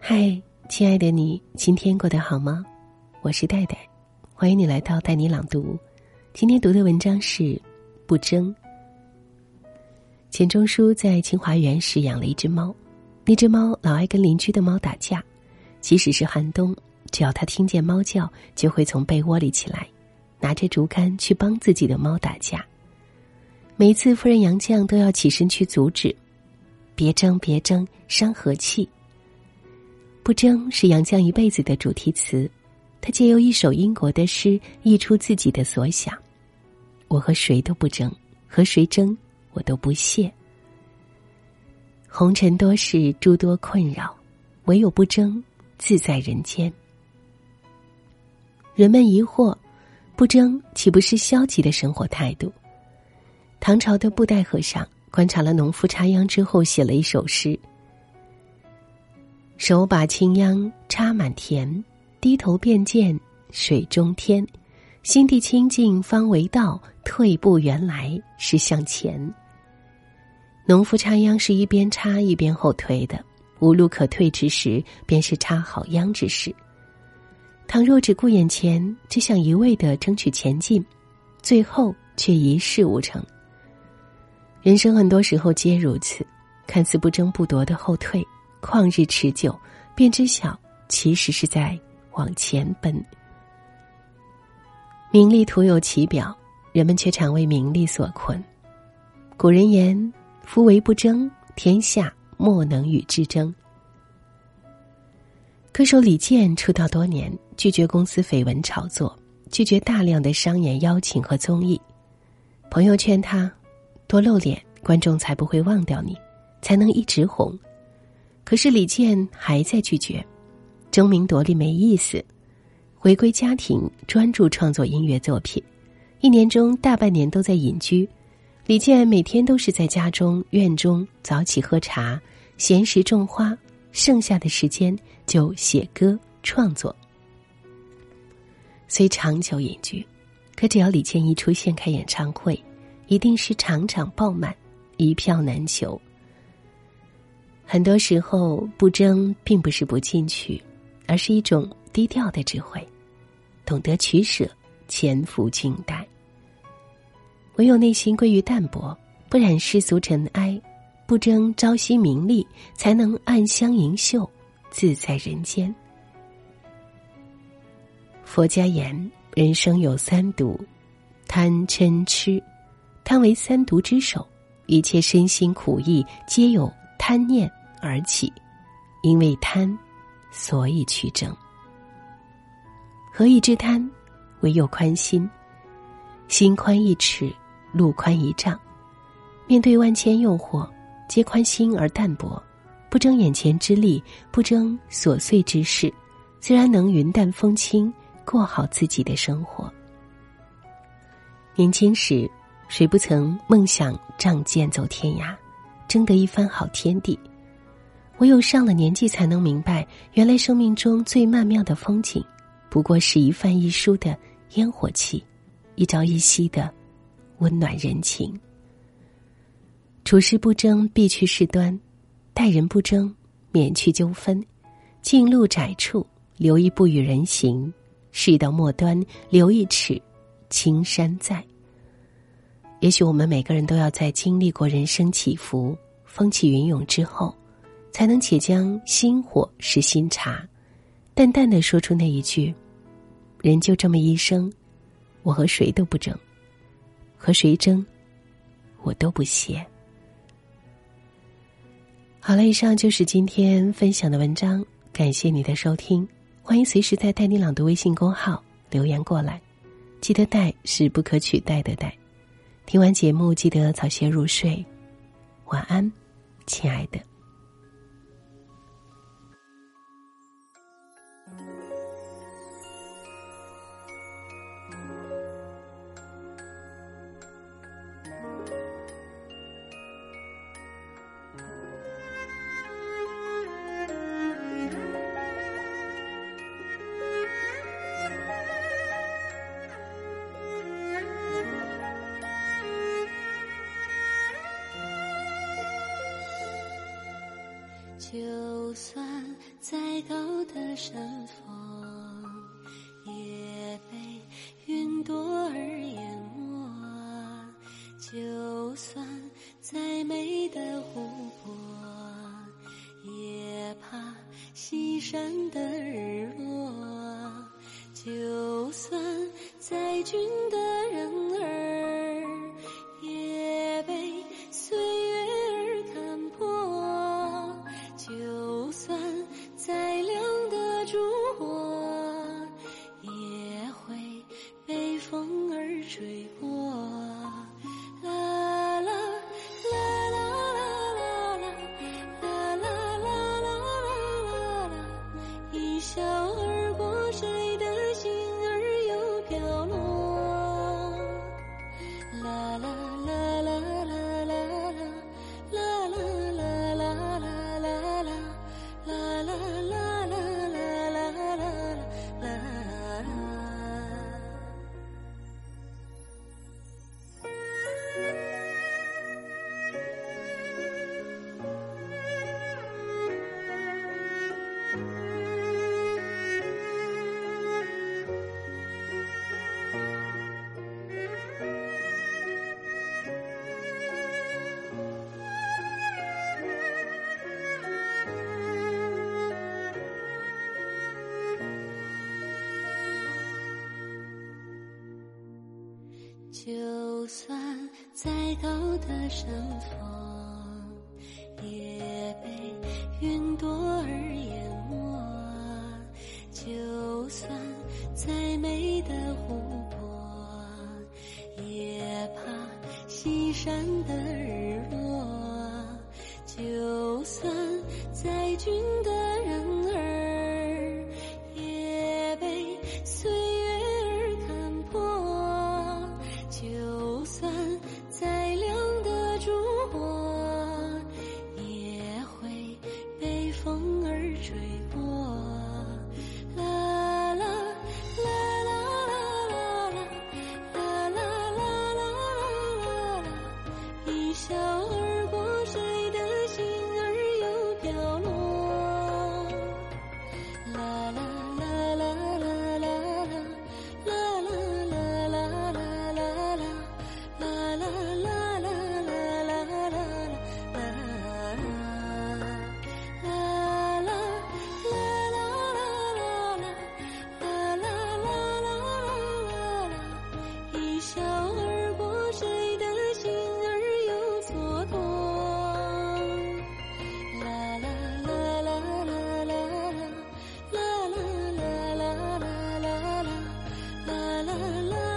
嗨，亲爱的你，今天过得好吗？我是戴戴，欢迎你来到带你朗读。今天读的文章是《不争》。钱钟书在清华园时养了一只猫，那只猫老爱跟邻居的猫打架，即使是寒冬，只要他听见猫叫，就会从被窝里起来，拿着竹竿去帮自己的猫打架。每一次夫人杨绛都要起身去阻止，别争别争，伤和气。不争是杨绛一辈子的主题词，他借由一首英国的诗译出自己的所想：我和谁都不争，和谁争我都不屑。红尘多事诸多困扰，唯有不争自在人间。人们疑惑，不争岂不是消极的生活态度？唐朝的布袋和尚观察了农夫插秧之后，写了一首诗：“手把青秧插满田，低头便见水中天。心地清净方为道，退步原来是向前。”农夫插秧是一边插一边后退的，无路可退之时，便是插好秧之时。倘若只顾眼前，只想一味的争取前进，最后却一事无成。人生很多时候皆如此，看似不争不夺的后退，旷日持久，便知晓其实是在往前奔。名利徒有其表，人们却常为名利所困。古人言：“夫唯不争，天下莫能与之争。”歌手李健出道多年，拒绝公司绯闻炒作，拒绝大量的商演邀请和综艺。朋友劝他。多露脸，观众才不会忘掉你，才能一直红。可是李健还在拒绝，争名夺利没意思，回归家庭，专注创作音乐作品。一年中大半年都在隐居，李健每天都是在家中院中早起喝茶，闲时种花，剩下的时间就写歌创作。虽长久隐居，可只要李健一出现开演唱会。一定是场场爆满，一票难求。很多时候，不争并不是不进取，而是一种低调的智慧，懂得取舍，潜伏静待。唯有内心归于淡泊，不染世俗尘埃，不争朝夕名利，才能暗香盈袖，自在人间。佛家言：人生有三毒，贪嗔痴。贪为三毒之首，一切身心苦役皆有贪念而起，因为贪，所以去争。何以知贪？唯有宽心，心宽一尺，路宽一丈。面对万千诱惑，皆宽心而淡泊，不争眼前之利，不争琐碎之事，自然能云淡风轻过好自己的生活。年轻时。谁不曾梦想仗剑走天涯，争得一番好天地？唯有上了年纪，才能明白，原来生命中最曼妙的风景，不过是一饭一书的烟火气，一朝一夕的温暖人情。处事不争，必去事端；待人不争，免去纠纷。近路窄处，留一步与人行；事到末端，留一尺，青山在。也许我们每个人都要在经历过人生起伏、风起云涌之后，才能且将心火是新茶，淡淡的说出那一句：“人就这么一生，我和谁都不争，和谁争，我都不屑。”好了，以上就是今天分享的文章，感谢你的收听，欢迎随时在带你朗读微信公号留言过来，记得“带”是不可取代的“带”。听完节目，记得早些入睡，晚安，亲爱的。真的的山峰也被云朵儿淹没。就算再美的湖泊也怕西山的啦啦啦。